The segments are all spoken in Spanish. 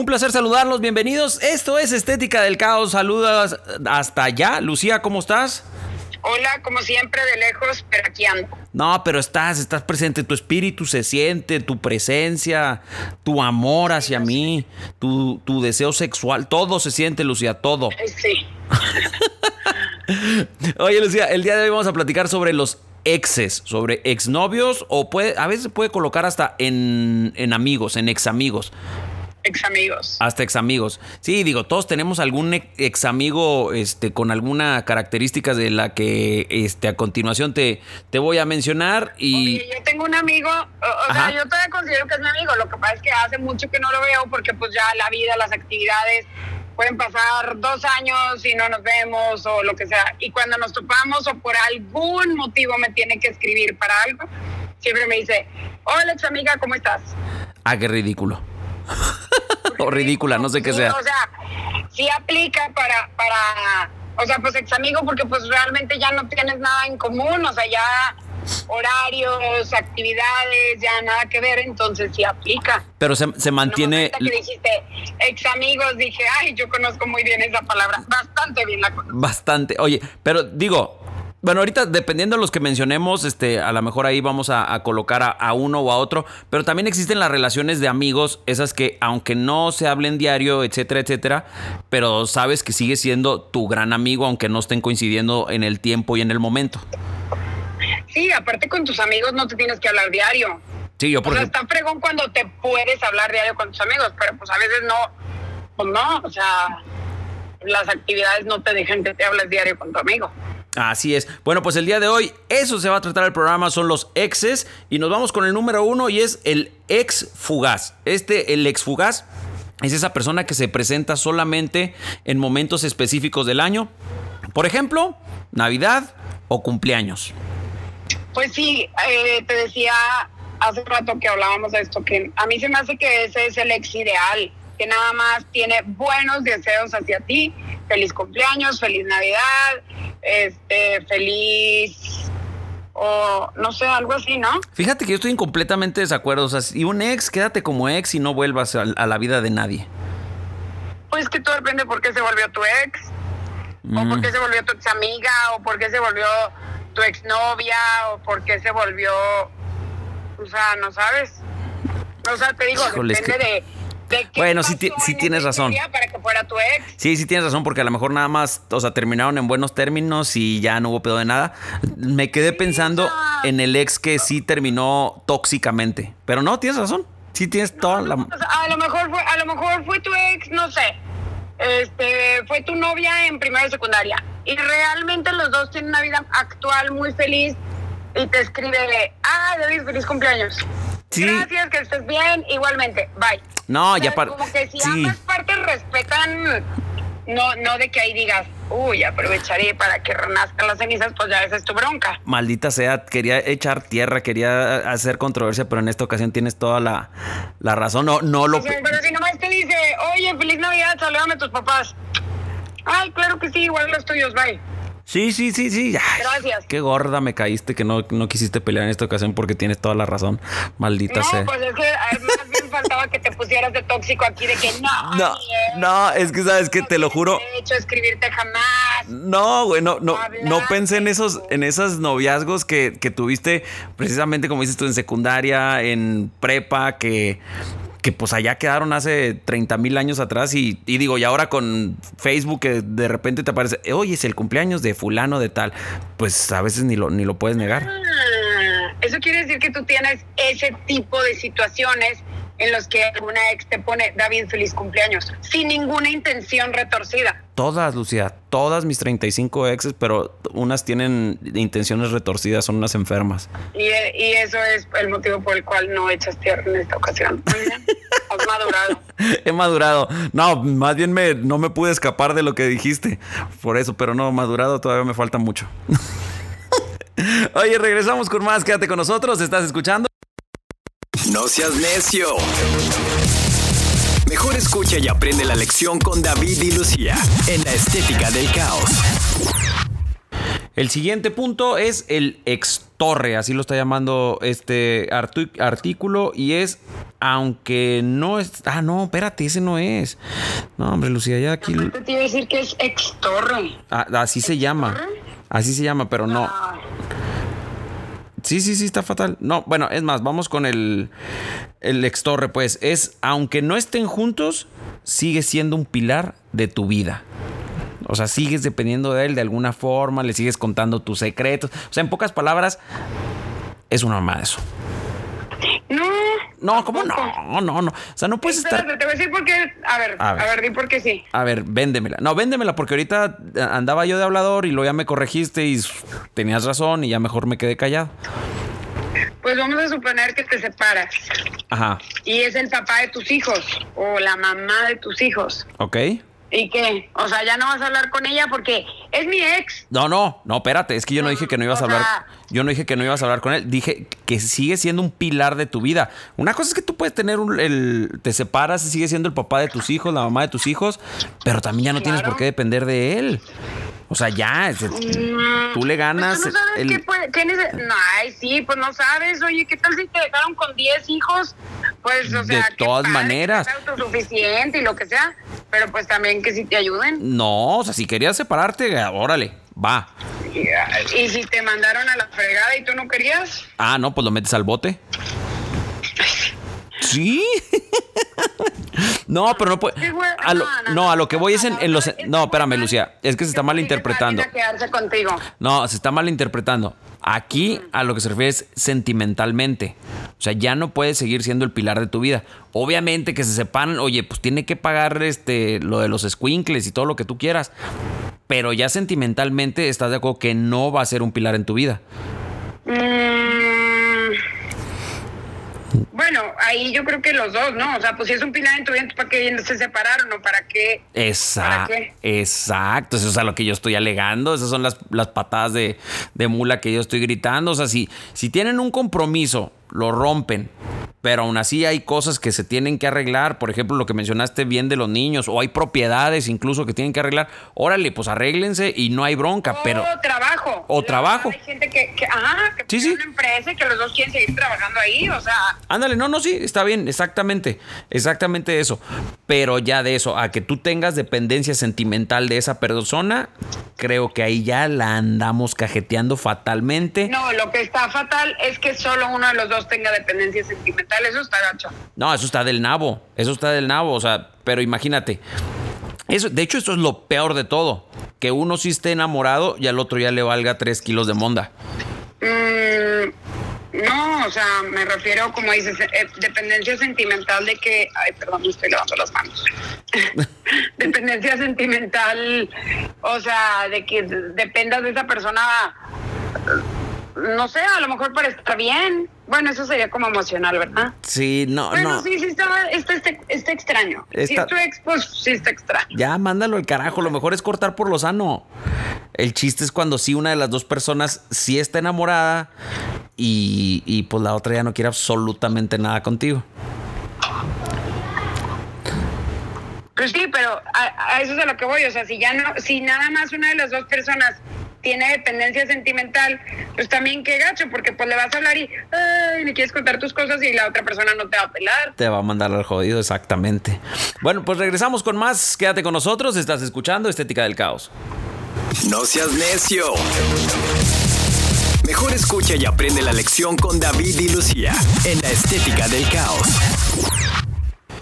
Un placer saludarlos, bienvenidos. Esto es Estética del Caos. Saludas hasta allá. Lucía, ¿cómo estás? Hola, como siempre, de lejos, pero aquí ando. No, pero estás, estás presente, tu espíritu se siente, tu presencia, tu amor hacia mí, tu, tu deseo sexual, todo se siente, Lucía, todo. Sí. Oye, Lucía, el día de hoy vamos a platicar sobre los exes, sobre exnovios o puede, a veces puede colocar hasta en, en amigos, en examigos. Ex amigos. Hasta ex amigos. Sí, digo, todos tenemos algún ex amigo este, con alguna característica de la que este, a continuación te, te voy a mencionar. Y... yo tengo un amigo, o, sea, yo todavía considero que es mi amigo. Lo que pasa es que hace mucho que no lo veo porque pues ya la vida, las actividades, pueden pasar dos años y no nos vemos o lo que sea. Y cuando nos topamos o por algún motivo me tiene que escribir para algo, siempre me dice, hola ex amiga, ¿cómo estás? Ah, qué ridículo. O ridícula, no sé qué sea. O sea, sí aplica para, para, o sea, pues ex amigo, porque pues realmente ya no tienes nada en común, o sea, ya horarios, actividades, ya nada que ver, entonces sí aplica. Pero se, se mantiene... que dijiste ex amigos, dije, ay, yo conozco muy bien esa palabra, bastante bien la conozco. Bastante, oye, pero digo, bueno, ahorita dependiendo de los que mencionemos, este, a lo mejor ahí vamos a, colocar a, uno o a otro, pero también existen las relaciones de amigos, esas que aunque no se hablen diario, etcétera, etcétera, pero sabes que sigue siendo tu gran amigo, aunque no estén coincidiendo en el tiempo y en el momento. Sí, aparte con tus amigos no te tienes que hablar diario. Sí, yo por O sea, está fregón cuando te puedes hablar diario con tus amigos, pero pues a veces no, pues no, o sea, las actividades no te dejan que te hables diario con tu amigo. Así es. Bueno, pues el día de hoy eso se va a tratar el programa, son los exes y nos vamos con el número uno y es el ex fugaz. Este, el ex fugaz, es esa persona que se presenta solamente en momentos específicos del año. Por ejemplo, Navidad o cumpleaños. Pues sí, eh, te decía hace rato que hablábamos de esto, que a mí se me hace que ese es el ex ideal, que nada más tiene buenos deseos hacia ti. Feliz cumpleaños, feliz Navidad, este, feliz o no sé, algo así, ¿no? Fíjate que yo estoy en completamente desacuerdo. O sea, si un ex, quédate como ex y no vuelvas a, la vida de nadie. Pues que todo depende por qué se volvió tu ex, o por qué mm. se volvió tu ex amiga, o por qué se volvió tu ex novia, o por qué se volvió. O sea, no sabes. O sea, te digo, depende de bueno, sí, sí tienes razón. Para que fuera tu ex? Sí, sí tienes razón, porque a lo mejor nada más, o sea, terminaron en buenos términos y ya no hubo pedo de nada. Me quedé pensando en el ex que sí terminó tóxicamente. Pero no, tienes razón. Sí tienes toda la. a lo mejor fue, a lo mejor fue tu ex, no sé. Este, fue tu novia en primera y secundaria. Y realmente los dos tienen una vida actual muy feliz. Y te escribe, ah, David, feliz cumpleaños. Gracias, que estés bien. Igualmente, bye. No, ya para. Como que si ambas partes respetan, no, no de que ahí digas, uy, aprovecharé para que renazcan las cenizas, pues ya esa es tu bronca. Maldita sea, quería echar tierra, quería hacer controversia, pero en esta ocasión tienes toda la, la razón. No, no lo. pero si nomás te dice, oye, feliz Navidad, saludame a tus papás. Ay, claro que sí, igual los tuyos, bye. Sí, sí, sí, sí. Gracias. Qué gorda me caíste que no, no quisiste pelear en esta ocasión porque tienes toda la razón. Maldita sea. No, pues es que más bien faltaba que te pusieras de tóxico aquí de que no. No, no, es que sabes que te lo juro. he hecho escribirte jamás. No, güey, no, no, no pensé en esos, en esos noviazgos que, que tuviste precisamente como dices tú en secundaria, en prepa, que que pues allá quedaron hace 30 mil años atrás y, digo, y ahora con Facebook que de repente te aparece, oye, es el cumpleaños de fulano de tal, pues a veces ni lo, ni lo puedes negar. Ah, eso quiere decir que tú tienes ese tipo de situaciones en los que alguna ex te pone David feliz cumpleaños, sin ninguna intención retorcida. Todas, Lucía, todas mis 35 exes, pero unas tienen intenciones retorcidas, son unas enfermas. Y, y eso es el motivo por el cual no echas tierra en esta ocasión. Has madurado. He madurado. No, más bien me, no me pude escapar de lo que dijiste. Por eso, pero no, madurado todavía me falta mucho. Oye, regresamos con más. Quédate con nosotros. ¿Estás escuchando? No seas necio. Mejor escucha y aprende la lección con David y Lucía en la estética del caos. El siguiente punto es el extorre, así lo está llamando este artículo, y es, aunque no es... Ah, no, espérate, ese no es. No, hombre, Lucía, ya aquí... Te iba a decir que es extorre. Ah, así se llama. Así se llama, pero no. Ah. Sí, sí, sí, está fatal. No, bueno, es más, vamos con el, el extorre, pues. Es, aunque no estén juntos, sigue siendo un pilar de tu vida. O sea, sigues dependiendo de él de alguna forma, le sigues contando tus secretos. O sea, en pocas palabras, es una mamá eso. No. No, ¿cómo no? No, no. O sea, no puedes estar. Te voy a decir por qué. A ver, a ver, a ver, di por qué sí. A ver, véndemela. No, véndemela porque ahorita andaba yo de hablador y luego ya me corregiste y tenías razón y ya mejor me quedé callado. Pues vamos a suponer que te separas. Ajá. Y es el papá de tus hijos o la mamá de tus hijos. Ok. ¿Y qué? O sea, ya no vas a hablar con ella porque es mi ex. No, no, no, espérate, es que yo no dije que no ibas a hablar. Yo no dije que no ibas a hablar con él, dije que sigue siendo un pilar de tu vida. Una cosa es que tú puedes tener un, el te separas, sigue siendo el papá de tus hijos, la mamá de tus hijos, pero también ya no tienes por qué depender de él. O sea, ya, tú le ganas. Pues no sabes qué puede, no, ay, sí, pues no sabes. Oye, ¿qué tal si te dejaron con 10 hijos? Pues, o sea, de todas maneras. autosuficiente y lo que sea, pero pues también que si te ayuden. No, o sea, si querías separarte, órale, va. ¿Y si te mandaron a la fregada y tú no querías? Ah, no, pues lo metes al bote. Sí. no, pero no puede. no, a lo que voy es en, los. No, espérame, Lucía. Es que se está malinterpretando. No, se está malinterpretando. Aquí a lo que se refiere es sentimentalmente. O sea, ya no puede seguir siendo el pilar de tu vida. Obviamente que se sepan, oye, pues tiene que pagar este lo de los squinkles y todo lo que tú quieras. Pero ya sentimentalmente estás de acuerdo que no va a ser un pilar en tu vida. Mm, bueno, ahí yo creo que los dos, ¿no? O sea, pues si es un pilar en tu vida, ¿para qué se separaron o para qué? Exacto. Exacto. Eso es a lo que yo estoy alegando. Esas son las, las patadas de, de, mula que yo estoy gritando. O sea, si, si tienen un compromiso, lo rompen pero aún así hay cosas que se tienen que arreglar, por ejemplo, lo que mencionaste bien de los niños, o hay propiedades incluso que tienen que arreglar. Órale, pues arréglense y no hay bronca, o pero... trabajo. O trabajo. Hay gente que, que, ajá, que sí, sí. una empresa y que los dos quieren seguir trabajando ahí, o sea... Ándale, no, no, sí, está bien, exactamente, exactamente eso. Pero ya de eso, a que tú tengas dependencia sentimental de esa persona, creo que ahí ya la andamos cajeteando fatalmente. No, lo que está fatal es que solo uno de los dos tenga dependencia sentimental eso está gacho. No, eso está del nabo, eso está del nabo, o sea, pero imagínate. Eso, de hecho, esto es lo peor de todo. Que uno sí esté enamorado y al otro ya le valga tres kilos de monda. Mm, no, o sea, me refiero, como dices, eh, dependencia sentimental de que... Ay, perdón, me estoy lavando las manos. dependencia sentimental, o sea, de que dependas de esa persona no sé, a lo mejor para estar bien. Bueno, eso sería como emocional, ¿verdad? Sí, no, bueno, no. sí, sí, está, está, está, extraño. Si es tu ex, pues sí está extraño. Ya, mándalo al carajo. Lo mejor es cortar por lo sano. El chiste es cuando sí una de las dos personas sí está enamorada y, y pues la otra ya no quiere absolutamente nada contigo. Pues sí, pero a, a, eso es a lo que voy. O sea, si ya no, si nada más una de las dos personas tiene dependencia sentimental, pues también qué gacho, porque pues le vas a hablar y le quieres contar tus cosas y la otra persona no te va a pelar. Te va a mandar al jodido, exactamente. Bueno, pues regresamos con más. Quédate con nosotros, estás escuchando Estética del Caos. No seas necio. Mejor escucha y aprende la lección con David y Lucía en la Estética del Caos.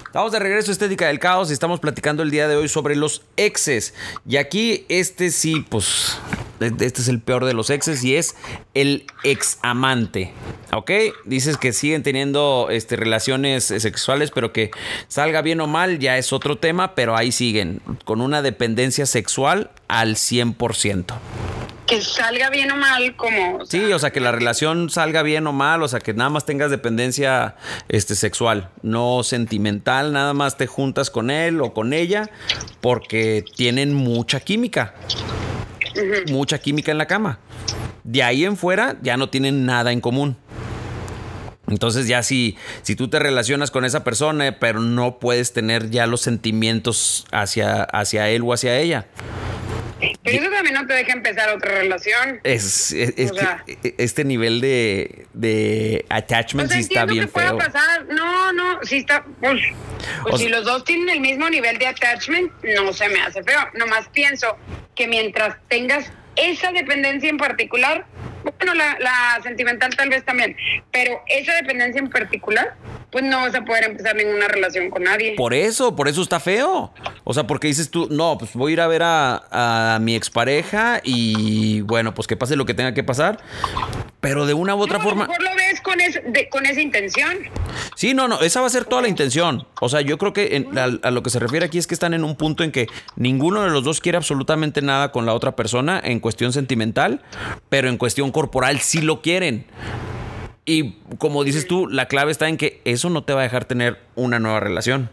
Estamos de regreso a Estética del Caos y estamos platicando el día de hoy sobre los exes. Y aquí este sí, pues este es el peor de los exes y es el ex amante. ¿Ok? Dices que siguen teniendo este, relaciones sexuales, pero que salga bien o mal ya es otro tema, pero ahí siguen, con una dependencia sexual al 100% que salga bien o mal, como. sí, o sea, que la relación salga bien o mal, o sea, que nada más tengas dependencia este, sexual, no sentimental, nada más te juntas con él o con ella porque tienen mucha química. Mucha química en la cama. De ahí en fuera ya no tienen nada en común. Entonces ya si, si tú te relacionas con esa persona, pero no puedes tener ya los sentimientos hacia, hacia él o hacia ella. Pero eso también no te deja empezar otra relación. Es, este nivel de, de attachment sí está bien que feo. pasar. No, no, sí está. Pues, pues si los dos tienen el mismo nivel de attachment, no se me hace feo. Nomás pienso que mientras tengas esa dependencia en particular, bueno, la, sentimental tal vez también, pero esa dependencia en particular, pues no vas a poder empezar ninguna relación con nadie. Por eso, por eso está feo. O sea, porque dices tú, no, pues voy a ir a ver a, a mi expareja y bueno, pues que pase lo que tenga que pasar, pero de una u otra forma... A lo mejor lo ves con, con esa intención. Sí, no, no, esa va a ser toda la intención. O sea, yo creo que a, lo que se refiere aquí es que están en un punto en que ninguno de los dos quiere absolutamente nada con la otra persona en cuestión sentimental, pero en cuestión corporal sí lo quieren. Y como dices tú, la clave está en que eso no te va a dejar tener una nueva relación.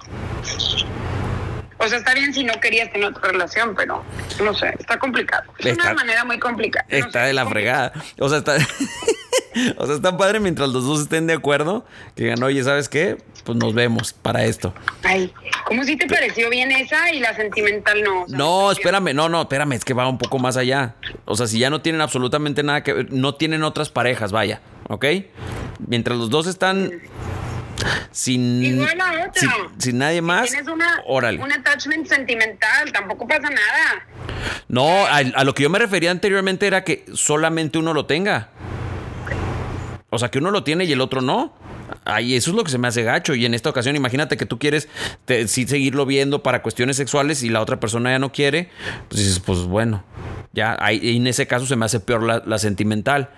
O sea, está bien si no querías tener otra relación, pero no sé, está complicado. Es una manera muy complicada. Está de la fregada. O sea, está. o sea, está padre mientras los dos estén de acuerdo. Que digan, oye, ¿sabes qué? Pues nos vemos para esto. Ay, ¿cómo si te pareció bien esa y la sentimental no? no, espérame, no, no, espérame, es que va un poco más allá. O sea, si ya no tienen absolutamente nada que ver, no tienen otras parejas, vaya, ¿ok? Mientras los dos están sin, Igual a sin, sin, nadie más, tienes una, órale. un attachment sentimental, tampoco pasa nada. No, a, a, lo que yo me refería anteriormente era que solamente uno lo tenga. O sea, que uno lo tiene y el otro no. Ahí eso es lo que se me hace gacho. Y en esta ocasión, imagínate que tú quieres sí seguirlo viendo para cuestiones sexuales y la otra persona ya no quiere. Pues dices, pues bueno, ya ahí, en ese caso se me hace peor la, sentimental.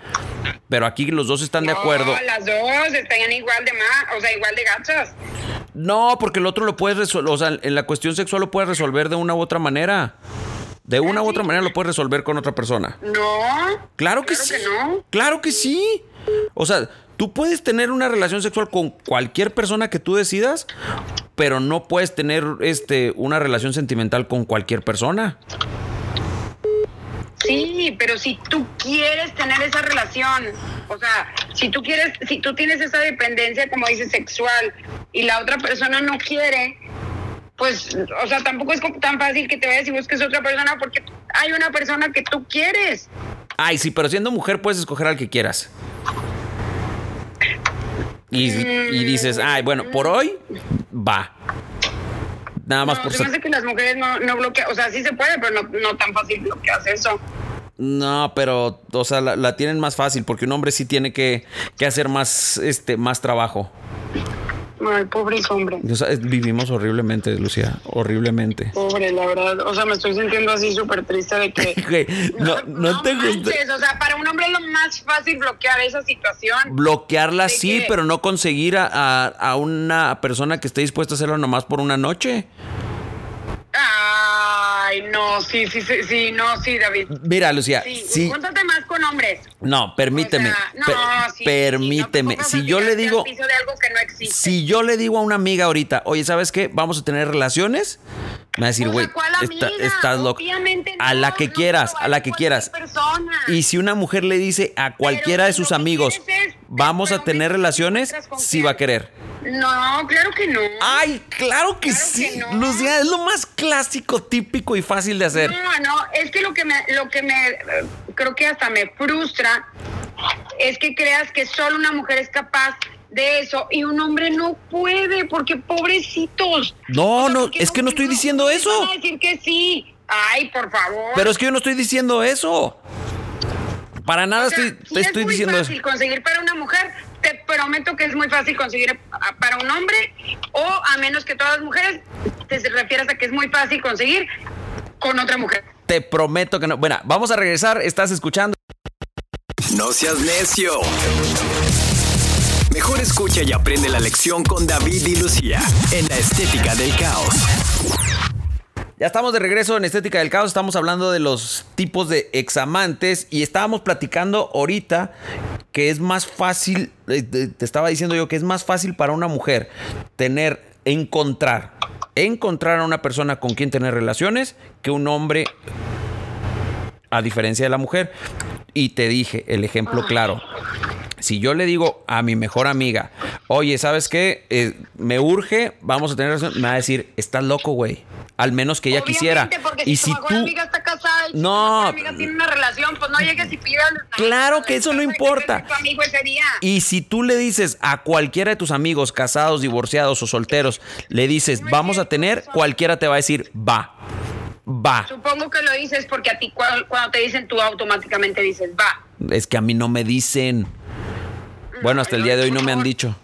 Pero aquí los dos están de acuerdo. Las dos están igual de más, o sea, igual de gachas. No, porque el otro lo puedes resolver, o sea, en la cuestión sexual lo puedes resolver de una u otra manera. De una u otra manera lo puedes resolver con otra persona. No. Claro que sí. Claro que sí. O sea, tú puedes tener una relación sexual con cualquier persona que tú decidas, pero no puedes tener este, una relación sentimental con cualquier persona. Sí, pero si tú quieres tener esa relación, o sea, si tú quieres, si tú tienes esa dependencia, como dices, sexual, y la otra persona no quiere, pues, o sea, tampoco es tan fácil que te vayas y busques otra persona porque hay una persona que tú quieres. Ay, sí, pero siendo mujer puedes escoger al que quieras. Y, dices, ay, bueno, por hoy va. Nada más por ser. que las mujeres no, no bloquean, o sea, sí se puede, pero no, no tan fácil bloqueas eso. No, pero, o sea, la, tienen más fácil porque un hombre sí tiene que, que hacer más, este, más trabajo. Ay, pobre hombre. vivimos horriblemente, Lucía, horriblemente. Pobre, la verdad. O sea, me estoy sintiendo así súper triste de que... no, no, te gusta. O sea, para un hombre es lo más fácil bloquear esa situación. Bloquearla sí, pero no conseguir a, a, una persona que esté dispuesta a hacerlo nomás por una noche. Ay, no, sí, sí, sí, sí, no, sí, David. Mira, Lucía, sí. sí. más con hombres. No, permíteme. no, sí, permíteme. si yo le digo. Si yo le digo a una amiga ahorita, oye, ¿sabes qué? Vamos a tener relaciones. Me va a decir, güey, estás loco. a la que quieras, a la que quieras. Y si una mujer le dice a cualquiera de sus amigos, vamos a tener relaciones, sí va a querer. No, claro que no. Ay, claro que sí. Lucía, es lo más clásico, típico y fácil de hacer. No, no, es que lo que me, lo que me, creo que hasta me frustra es que creas que solo una mujer es capaz de eso y un hombre no puede porque pobrecitos. No, no, es que no estoy diciendo eso. Van a decir que sí. Ay, por favor. Pero es que yo no estoy diciendo eso. Para nada estoy, te estoy diciendo eso. Es muy fácil conseguir para una mujer te prometo que es muy fácil conseguir para un hombre o a menos que todas las mujeres te refieras a que es muy fácil conseguir con otra mujer. Te prometo que no. Bueno, vamos a regresar. Estás escuchando. No seas necio. Mejor escucha y aprende la lección con David y Lucía en la estética del caos. Ya estamos de regreso en Estética del Caos, estamos hablando de los tipos de examantes y estábamos platicando ahorita que es más fácil, eh, te estaba diciendo yo que es más fácil para una mujer tener, encontrar, encontrar a una persona con quien tener relaciones que un hombre, a diferencia de la mujer. Y te dije el ejemplo claro. Si yo le digo a mi mejor amiga, oye, ¿sabes qué? Eh, me urge, vamos a tener relación, me va a decir, estás loco, güey. Al menos que ella quisiera. y si, tu tú... amiga está casada y no, tu amiga tiene una relación, pues no llegues y pidas. Claro que eso no importa. Y si tú le dices a cualquiera de tus amigos casados, divorciados o solteros, le dices, vamos a tener, cualquiera te va a decir, va. Va. Supongo que lo dices porque a ti cuando te dicen tú automáticamente dices va. Es que a mí no me dicen. Bueno, hasta el día de hoy no me han dicho.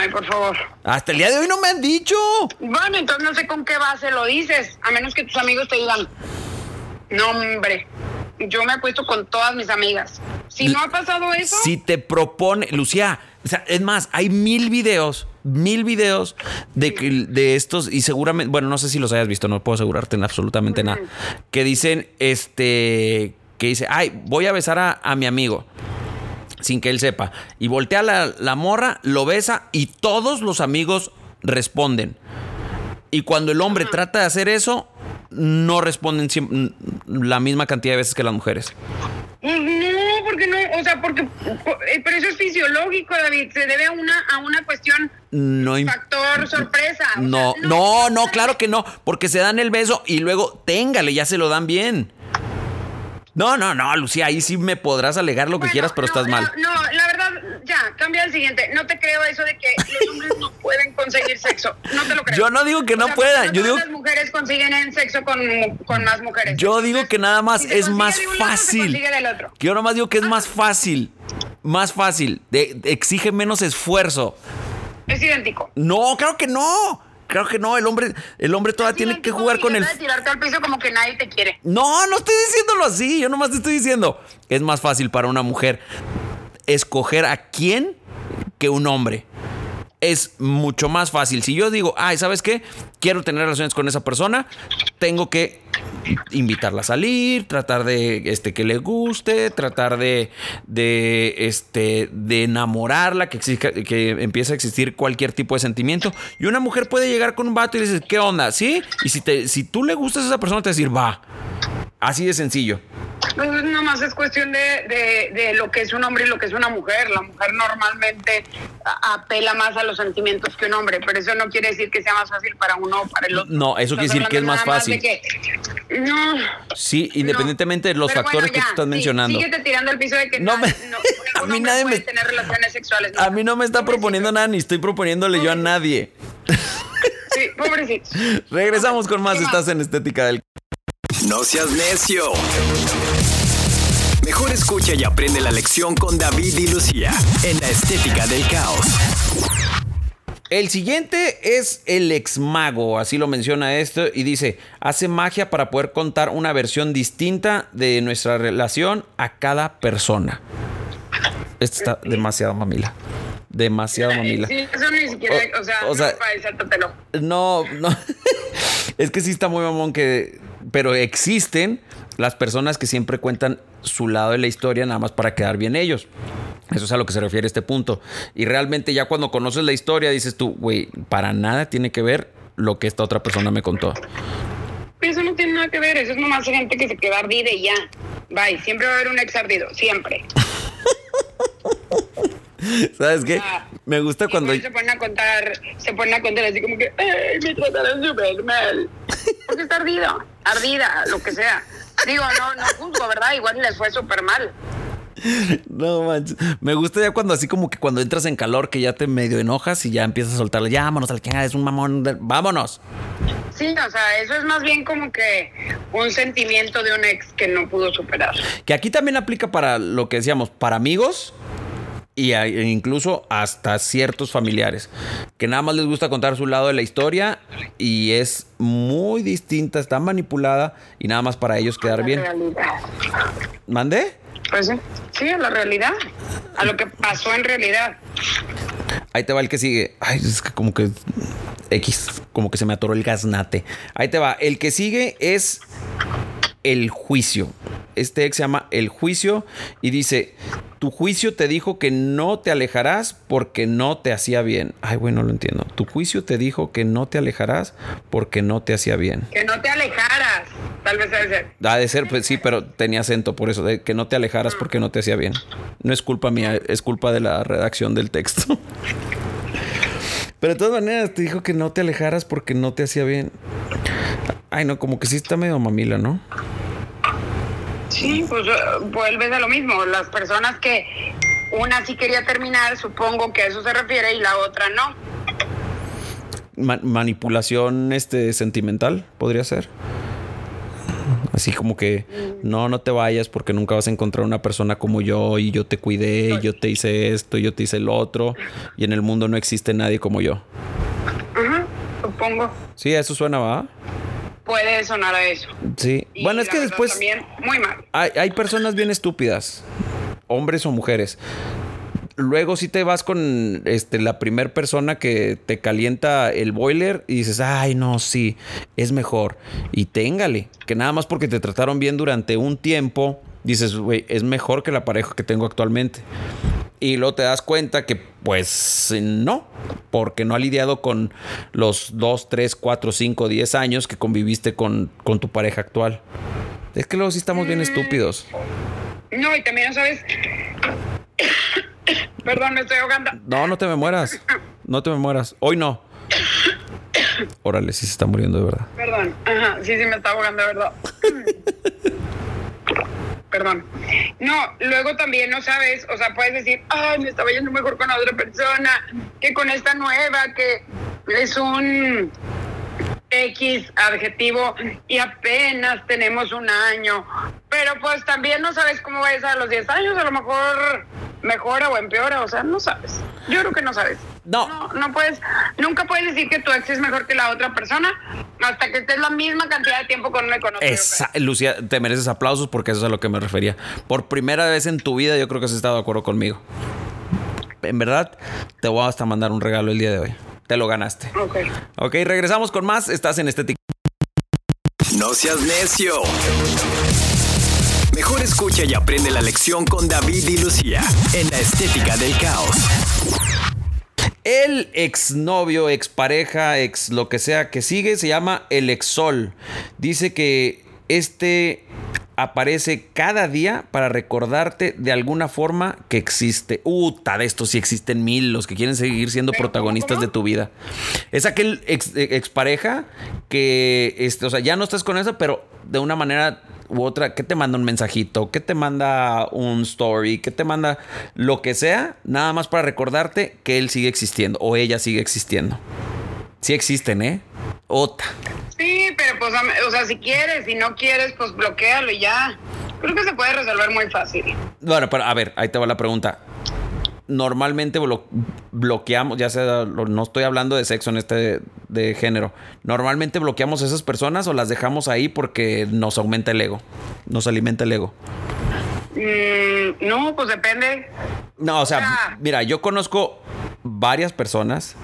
Ay, por favor. Hasta el día de hoy no me han dicho. Bueno, entonces no sé con qué base lo dices, a menos que tus amigos te digan, no, hombre, yo me he puesto con todas mis amigas. Si no ha pasado eso... Si te propone, Lucía, o sea, es más, hay mil videos, mil videos de, de estos y seguramente, bueno, no sé si los hayas visto, no puedo asegurarte en absolutamente nada, que dicen, este, que dice, ay, voy a besar a, a mi amigo sin que él sepa. Y voltea la, la morra, lo besa y todos los amigos responden. Y cuando el hombre trata de hacer eso, no responden la misma cantidad de veces que las mujeres. No, porque no, o sea, porque eh, pero eso es fisiológico, David, se debe a una a una cuestión no factor sorpresa. No, no, no, claro que no, porque se dan el beso y luego téngale, ya se lo dan bien. No, no, no, Lucía, ahí sí me podrás alegar lo que quieras, pero estás mal. No, la verdad, ya, cambia el siguiente. No te creo eso de que los hombres no pueden conseguir sexo. No te lo creo. Yo no digo que no puedan. Yo digo. Las mujeres consiguen en sexo con, con, más mujeres. Yo digo que nada más es más fácil. Yo nomás digo que es más fácil. Más fácil. exige menos esfuerzo. Es idéntico. No, claro que no. Claro que no, el hombre, el hombre todavía tiene que jugar con el. tirarte al piso como que nadie te quiere. No, no estoy diciéndolo así. Yo nomás te estoy diciendo. Es más fácil para una mujer escoger a quién que un hombre es mucho más fácil. Si yo digo, ay, ¿sabes qué? Quiero tener relaciones con esa persona, tengo que invitarla a salir, tratar de este, que le guste, tratar de, de, este, de enamorarla, que, que empiece a existir cualquier tipo de sentimiento. Y una mujer puede llegar con un vato y dices, ¿qué onda? ¿Sí? Y si, te, si tú le gustas a esa persona, te va a decir, va. Así de sencillo. Pues nada más es cuestión de, de, lo que es un hombre y lo que es una mujer. La mujer normalmente apela más a los sentimientos que un hombre, pero eso no quiere decir que sea más fácil para uno o para el otro. No, eso quiere decir que es más fácil. no. Sí, independientemente de los factores que tú estás mencionando. Síguete tirando el piso de que no, me, a mí nadie me tener relaciones sexuales. A mí no me está proponiendo nada ni estoy proponiéndole yo a nadie. Sí, pobrecito. Regresamos con más. Estás en Estética del no seas necio. Mejor escucha y aprende la lección con David y Lucía en la estética del caos. El siguiente es el ex mago, así lo menciona esto, y dice, hace magia para poder contar una versión distinta de nuestra relación a cada persona. Esto está demasiado mamila. Demasiado mamila. Sí, eso ni siquiera, o, sea, no, no, es que sí está muy mamón que pero existen las personas que siempre cuentan su lado de la historia nada más para quedar bien ellos. Eso es a lo que se refiere este punto. Y realmente ya cuando conoces la historia dices tú, güey, para nada tiene que ver lo que esta otra persona me contó. Eso no tiene nada que ver, eso es nomás gente que se queda ardida y ya. Bye, siempre va a haber un ex ardido, siempre. ¿Sabes qué? me gusta cuando... Se ponen a contar, se ponen a contar así como que, ¡ay, me trataron súper mal! Porque está ardido, ardida, lo que sea. Digo, no, no juzgo, ¿verdad? Igual les fue súper mal. No manches. Me gusta ya cuando así como que cuando entras en calor que ya te medio enojas y ya empiezas a soltarle, ya vámonos al que es un mamón, vámonos. Sí, o sea, eso es más bien como que un sentimiento de un ex que no pudo superar. Que aquí también aplica para lo que decíamos, para amigos y e incluso hasta ciertos familiares que nada más les gusta contar su lado de la historia y es muy distinta, está manipulada y nada más para ellos quedar bien. ¿Mandé? Pues sí, sí, a la realidad, a lo que pasó en realidad. Ahí te va el que sigue. Ay, es que como que X, como que se me atoró el gaznate. Ahí te va. El que sigue es el juicio. Este ex se llama El juicio y dice, tu juicio te dijo que no te alejarás porque no te hacía bien. Ay, bueno, lo entiendo. Tu juicio te dijo que no te alejarás porque no te hacía bien. Que no te alejaras. Tal vez debe ser. Ha de ser, pues sí, pero tenía acento por eso, de que no te alejaras porque no te hacía bien. No es culpa mía, es culpa de la redacción del texto. Pero de todas maneras te dijo que no te alejaras porque no te hacía bien. Ay, no, como que sí está medio mamila, ¿no? Sí, pues eh, vuelves a lo mismo. Las personas que una sí quería terminar, supongo que a eso se refiere, y la otra no. manipulación este sentimental podría ser. Así como que no, no te vayas porque nunca vas a encontrar una persona como yo y yo te cuidé y yo te hice esto y yo te hice lo otro y en el mundo no existe nadie como yo. supongo. Sí, eso suena, ¿va? puede sonar a eso. Sí. bueno, es que después. También muy mal. Hay, hay personas bien estúpidas, hombres o mujeres. Luego si te vas con este, la primera persona que te calienta el boiler y dices, ay, no, sí, es mejor. Y téngale, que nada más porque te trataron bien durante un tiempo, dices, güey, es mejor que la pareja que tengo actualmente. Y luego te das cuenta que pues no, porque no ha lidiado con los 2, 3, 4, 5, 10 años que conviviste con, con tu pareja actual. Es que luego sí estamos bien estúpidos. No, y también, ¿sabes? Perdón, me estoy ahogando. No, no te me mueras. No te me mueras. Hoy no. Órale, sí se está muriendo de verdad. Perdón. Ajá, sí, sí me está ahogando de verdad. perdón. No, luego también no sabes, o sea, puedes decir, ay, me estaba yendo mejor con otra persona que con esta nueva, que es un X adjetivo y apenas tenemos un año. Pero pues también no sabes cómo va a ser a los 10 años, a lo mejor mejora o empeora, o sea, no sabes. Yo creo que no sabes. No. no. puedes, nunca puedes decir que tu ex es mejor que la otra persona hasta que estés la misma cantidad de tiempo con una con Esa, Lucía, te mereces aplausos porque eso es a lo que me refería. Por primera vez en tu vida yo creo que has estado de acuerdo conmigo. En verdad, te voy a hasta mandar un regalo el día de hoy. Te lo ganaste. Ok. Ok, regresamos con más. Estás en este No seas necio. Mejor escucha y aprende la lección con David y Lucía en la estética del caos. El exnovio, expareja, ex lo que sea que sigue se llama el exol. Dice que este aparece cada día para recordarte de alguna forma que existe. Uta, de estos sí existen mil, los que quieren seguir siendo protagonistas de tu vida. Es aquel ex, expareja que, este, o sea, ya no estás con esa, pero de una manera u otra, que te manda un mensajito, que te manda un story, que te manda lo que sea, nada más para recordarte que él sigue existiendo o ella sigue existiendo. Sí existen, ¿eh? Ota. Sí, pero pues, o sea, si quieres, si no quieres, pues bloquealo y ya. Creo que se puede resolver muy fácil. Bueno, pero a ver, ahí te va la pregunta normalmente bloqueamos, ya sea, no estoy hablando de sexo en este de, género, normalmente bloqueamos a esas personas o las dejamos ahí porque nos aumenta el ego, nos alimenta el ego. Mm, no, pues depende. No, o sea, mira, yo conozco varias personas,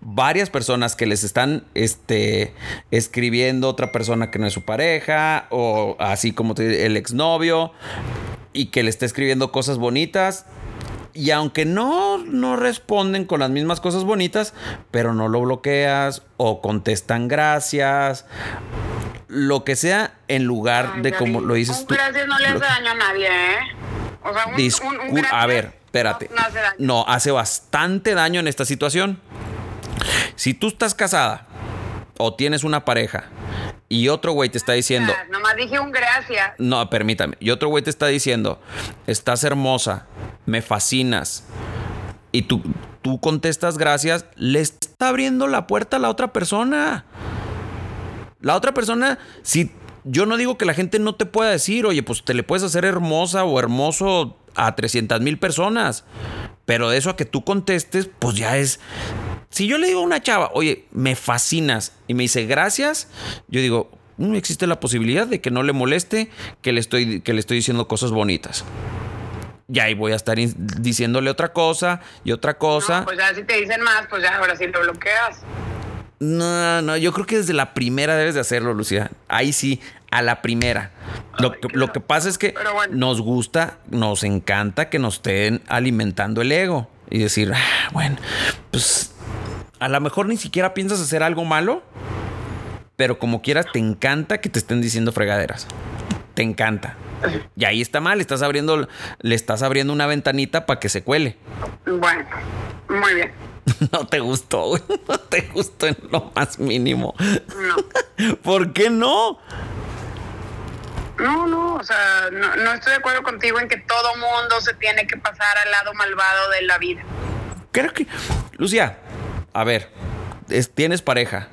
varias personas que les están este, escribiendo otra persona que no es su pareja, o así como el exnovio, y que le está escribiendo cosas bonitas y aunque no, no responden con las mismas cosas bonitas, pero no lo bloqueas o contestan gracias. Lo que sea, en lugar de como lo dices tú. Gracias no le hace daño a nadie, ¿eh? O sea, un, A ver, espérate. No, hace no, hace bastante daño en esta situación. Si tú estás casada o tienes una pareja y otro güey te está diciendo. Nomás dije un gracias. No, permítame. Y otro güey te está diciendo, estás hermosa, me fascinas. Y tú, tú contestas gracias, le está abriendo la puerta a la otra persona. La otra persona, si yo no digo que la gente no te pueda decir, oye, pues te le puedes hacer hermosa o hermoso a 300 mil personas. Pero de eso a que tú contestes, pues ya es. Si yo le digo a una chava, oye, me fascinas, y me dice gracias, yo digo, mm, existe la posibilidad de que no le moleste que le estoy, que le estoy diciendo cosas bonitas. Y ahí voy a estar diciéndole otra cosa y otra cosa. pues ya si te dicen más, pues ya ahora sí lo bloqueas. No, no, yo creo que desde la primera debes de hacerlo, Lucía. Ahí sí, a la primera. Lo, que, lo que pasa es que nos gusta, nos encanta que nos estén alimentando el ego y decir, ah, bueno, pues a lo mejor ni siquiera piensas hacer algo malo, pero como quieras te encanta que te estén diciendo fregaderas. Te encanta. Y ahí está mal, estás abriendo, le estás abriendo una ventanita para que se cuele. Bueno, muy bien. No te gustó, No te gustó en lo más mínimo. No. ¿Por qué no? No, no, o sea, no, estoy de acuerdo contigo en que todo mundo se tiene que pasar al lado malvado de la vida. Creo que. Lucía, a ver, tienes pareja.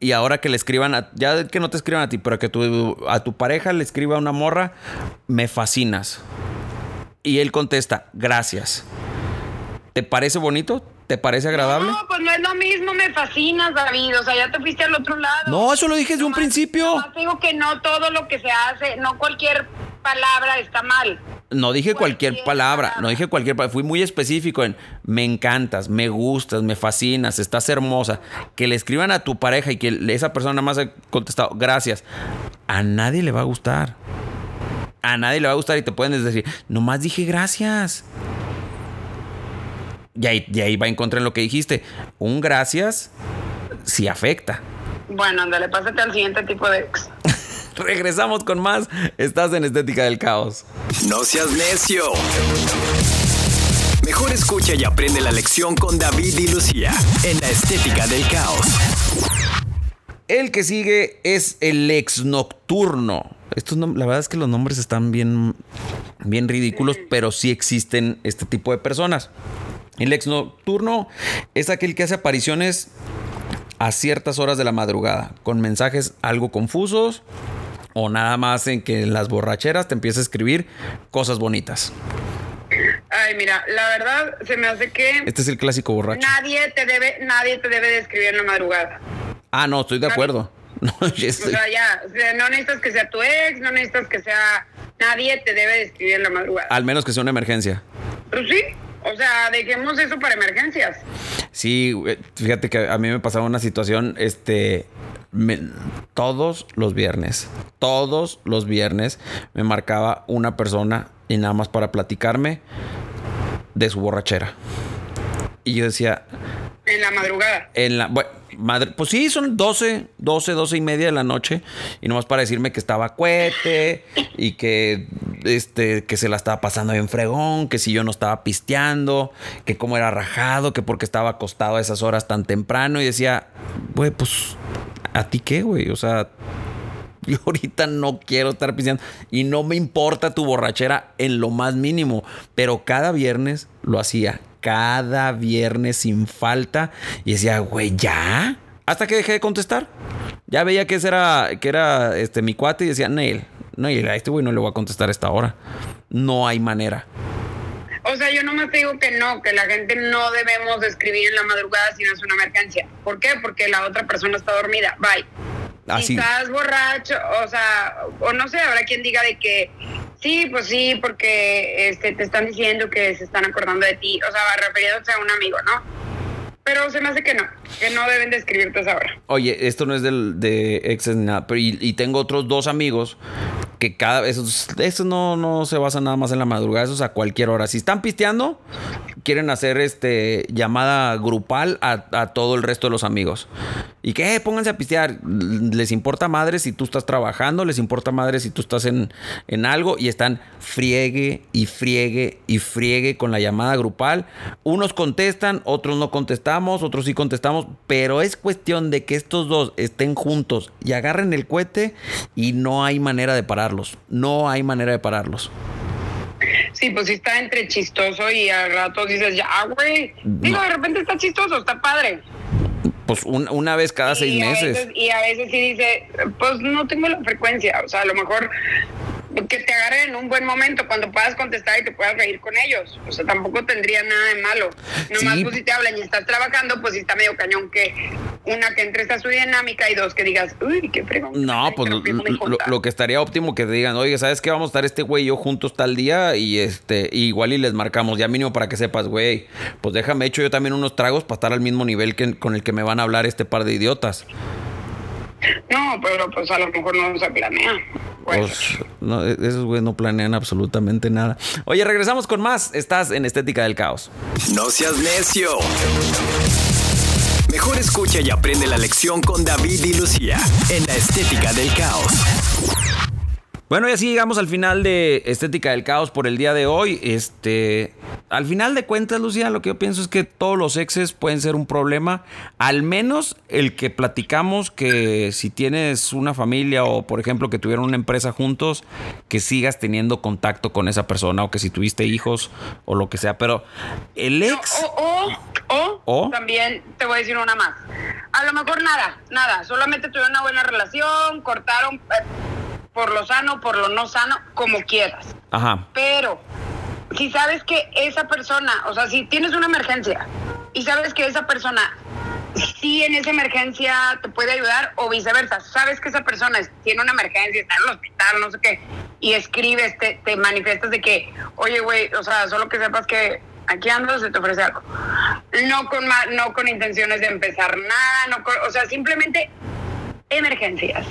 Y ahora que le escriban, a, ya que no te escriban a ti, pero que a tu pareja le escriba una morra, me fascinas. Y él contesta, gracias. ¿Te parece bonito? ¿Te parece agradable? No, pues no es lo mismo, me fascinas, David. O sea, ya te fuiste al otro lado. No, eso lo dije desde un principio. No, digo que no todo lo que se hace, no cualquier palabra está mal. No dije cualquier, palabra, no dije cualquier palabra, fui muy específico en me encantas, me gustas, me fascinas, estás hermosa. Que le escriban a tu pareja y que esa persona nada más ha contestado gracias. A nadie le va a gustar. A nadie le va a gustar y te pueden decir, nomás dije gracias. Y ahí, va en contra en lo que dijiste. Un gracias sí afecta. Bueno, ándale, pásate al siguiente tipo de ex. Regresamos con más. Estás en Estética del Caos. No seas necio. Mejor escucha y aprende la lección con David y Lucía en la Estética del Caos. El que sigue es el ex nocturno. Estos la verdad es que los nombres están bien, bien ridículos, pero sí existen este tipo de personas. El ex nocturno es aquel que hace apariciones a ciertas horas de la madrugada, con mensajes algo confusos o nada más en que las borracheras te empieza a escribir cosas bonitas. Ay, mira, la verdad se me hace que este es el clásico borracho. Nadie te debe, nadie te debe de escribir en la madrugada. Ah, no, estoy de acuerdo. No, O sea, ya, no necesitas que sea tu ex, no necesitas que sea, nadie te debe de escribir en la madrugada. Al menos que sea una emergencia. Pues sí, o sea, dejemos eso para emergencias. Sí, fíjate que a mí me pasaba una situación, este, todos los viernes, todos los viernes me marcaba una persona y nada más para platicarme de su borrachera. Y yo decía... En la madrugada. En la... Bueno, madre, pues sí, son 12, 12, 12 y media de la noche. Y nomás para decirme que estaba cuete y que, este, que se la estaba pasando bien fregón, que si yo no estaba pisteando, que cómo era rajado, que porque estaba acostado a esas horas tan temprano. Y decía, güey, pues, ¿a ti qué, güey? O sea, yo ahorita no quiero estar pisteando y no me importa tu borrachera en lo más mínimo, pero cada viernes lo hacía cada viernes sin falta. Y decía, güey, ¿ya? Hasta que dejé de contestar. Ya veía que ese era, que era este, mi cuate y decía, Neil, no, y a este güey no le voy a contestar a esta hora. No hay manera. O sea, yo nomás te digo que no, que la gente no debemos escribir en la madrugada si no es una emergencia. ¿Por qué? Porque la otra persona está dormida. Bye. Así. Si estás borracho, o sea, o no sé, habrá quien diga de que Sí, pues sí, porque este, te están diciendo que se están acordando de ti, o sea, refiriéndose a un amigo, ¿no? Pero se me hace que no, que no deben de escribirte esa hora. Oye, esto no es del, de exes ni nada, pero y, tengo otros dos amigos que cada vez, eso, no, no se basa nada más en la madrugada, eso es a cualquier hora. Si están pisteando, quieren hacer este llamada grupal a, todo el resto de los amigos. Y que eh, pónganse a pistear. Les importa madre si tú estás trabajando, les importa madre si tú estás en, en algo y están friegue y friegue y friegue con la llamada grupal. Unos contestan, otros no contestamos, otros sí contestamos, pero es cuestión de que estos dos estén juntos y agarren el cohete y no hay manera de pararlos. No hay manera de pararlos. Sí, pues sí está entre chistoso y al rato dices, ya, güey. Digo, de repente está chistoso, está padre. Pues una vez cada seis meses. y a veces sí dice, pues no tengo la frecuencia. O sea, a lo mejor que te agarren en un buen momento cuando puedas contestar y te puedas reír con ellos. O sea, tampoco tendría nada de malo. Nomás pues si te hablan y estás trabajando, pues sí está medio cañón que una que entres a su dinámica y dos que digas, uy, qué fregón. No, pues lo, que estaría óptimo que te digan, oye, ¿sabes qué? Vamos a estar este güey y yo juntos tal día y este, igual y les marcamos, ya mínimo para que sepas, güey, pues déjame hecho yo también unos tragos para estar al mismo nivel que con el que me van a hablar este par de idiotas. No, pero pues a lo mejor no se planea. Pues, no, e-, esos güeyes no planean absolutamente nada. Oye, regresamos con más. Estás en Estética del Caos. No seas necio. Mejor escucha y aprende la lección con David y Lucía en la Estética del Caos. Bueno, y así llegamos al final de Estética del Caos por el día de hoy. Este, al final de cuentas, Lucía, lo que yo pienso es que todos los exes pueden ser un problema. Al menos el que platicamos que si tienes una familia o, por ejemplo, que tuvieron una empresa juntos, que sigas teniendo contacto con esa persona o que si tuviste hijos o lo que sea. Pero el ex. o, o, o, también te voy a decir una más. A lo mejor nada, nada. Solamente tuvieron una buena relación, cortaron. Eh, por lo sano, por lo no sano, como quieras. Ajá. Pero si sabes que esa persona, o sea, si tienes una emergencia y sabes que esa persona sí en esa emergencia te puede ayudar o viceversa, sabes que esa persona tiene una emergencia, está en el hospital, no sé qué, y escribes, te, te manifiestas de que, oye, güey, o sea, solo que sepas que aquí ando, se te ofrece algo. No con, no con intenciones de empezar nada, no o sea, simplemente emergencias.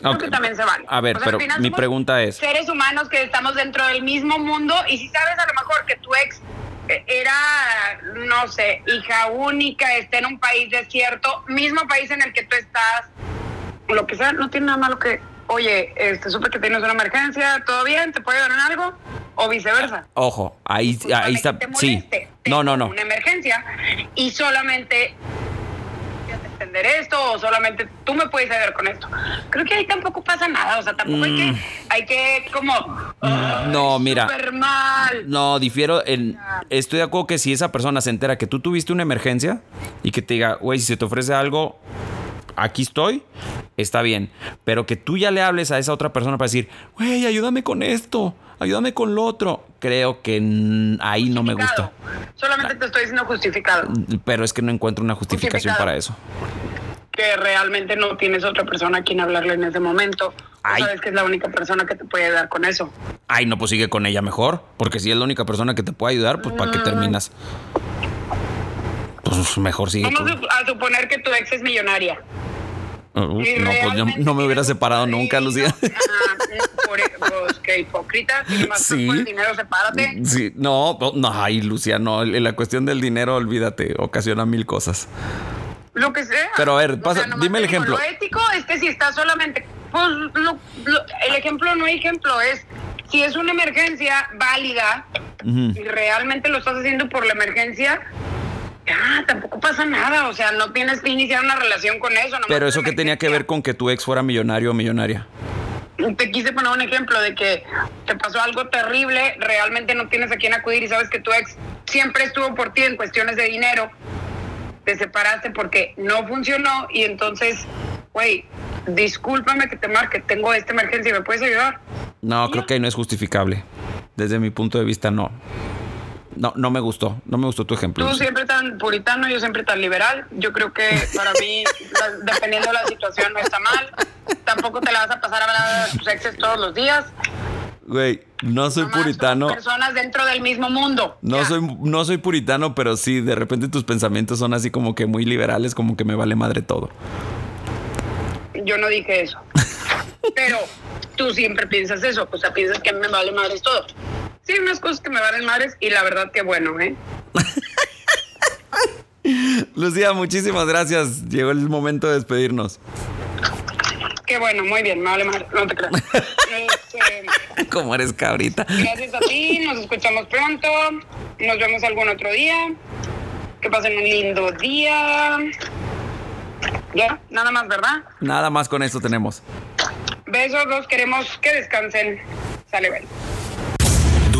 Creo que también se vale. A ver, pero mi pregunta es... Seres humanos que estamos dentro del mismo mundo y si sabes a lo mejor que tu ex eh, era, no sé, hija única, está en un país desierto, mismo país en el que tú estás, lo que sea, no tiene nada malo que, oye, este, supe que tienes una emergencia, ¿todo bien? ¿Te puede ayudar en algo? O viceversa. Ojo, ahí, ahí está, sí. No, no, no. Una emergencia y solamente entender esto o solamente tú me puedes ayudar con esto. Creo que ahí tampoco pasa nada, o sea, tampoco hay que, mm. hay que como... no, mira. Mal. No, difiero en... Estoy de acuerdo que si esa persona se entera que tú tuviste una emergencia y que te diga, güey, si se te ofrece algo, aquí estoy, está bien. Pero que tú ya le hables a esa otra persona para decir, güey, ayúdame con esto, ayúdame con lo otro. Creo que ahí no me gusta. Solamente te estoy diciendo justificado. Pero es que no encuentro una justificación para eso. Que realmente no tienes otra persona a quien hablarle en ese momento. Sabes que es la única persona que te puede ayudar con eso. Ay, no, pues sigue con ella mejor. Porque si es la única persona que te puede ayudar, pues ¿para qué mm. terminas? Pues mejor sigue. Vamos a suponer que tu ex es millonaria. Uh, no, pues yo no me hubiera separado nunca, Lucía. por, e, pues, qué hipócrita. más sí. el dinero, sepárate. Sí, no, no, ay, Lucía, no. La cuestión del dinero, olvídate, ocasiona mil cosas. Lo que sea. Pero a ver, pasa, dime el ejemplo. Lo ético es que si estás solamente. Pues el ejemplo no ejemplo, es si es una emergencia válida y realmente lo estás haciendo por la emergencia, Tampoco pasa nada, o sea, no tienes que iniciar una relación con eso. Pero eso que tenía que ver con que tu ex fuera millonario o millonaria. Te quise poner un ejemplo de que te pasó algo terrible, realmente no tienes a quién acudir y sabes que tu ex siempre estuvo por ti en cuestiones de dinero, te separaste porque no funcionó y entonces, güey, discúlpame que te marque, tengo esta emergencia, ¿me puedes ayudar? No, creo que ahí no es justificable. Desde mi punto de vista, no. No, no me gustó, no me gustó tu ejemplo. Tú siempre tan puritano, yo siempre tan liberal. Yo creo que para mí, dependiendo de la situación, no está mal. Tampoco te la vas a pasar a hablar de tus exes todos los días. Güey, no soy puritano. personas dentro del mismo mundo. No soy, no soy puritano, pero sí, de repente tus pensamientos son así como que muy liberales, como que me vale madre todo. Yo no dije eso. pero tú siempre piensas eso, o sea, piensas que me vale madre todo. Sí, unas cosas que me valen madres y la verdad que bueno, ¿eh? Lucía, muchísimas gracias. Llegó el momento de despedirnos. Qué bueno, muy bien, me vale madre, no te creas. este, ¿Cómo eres cabrita? Gracias a ti, nos escuchamos pronto, nos vemos algún otro día. Que pasen un lindo día. Ya, nada más, ¿verdad? Nada más con esto tenemos. Besos, los queremos que descansen. Sale, bien.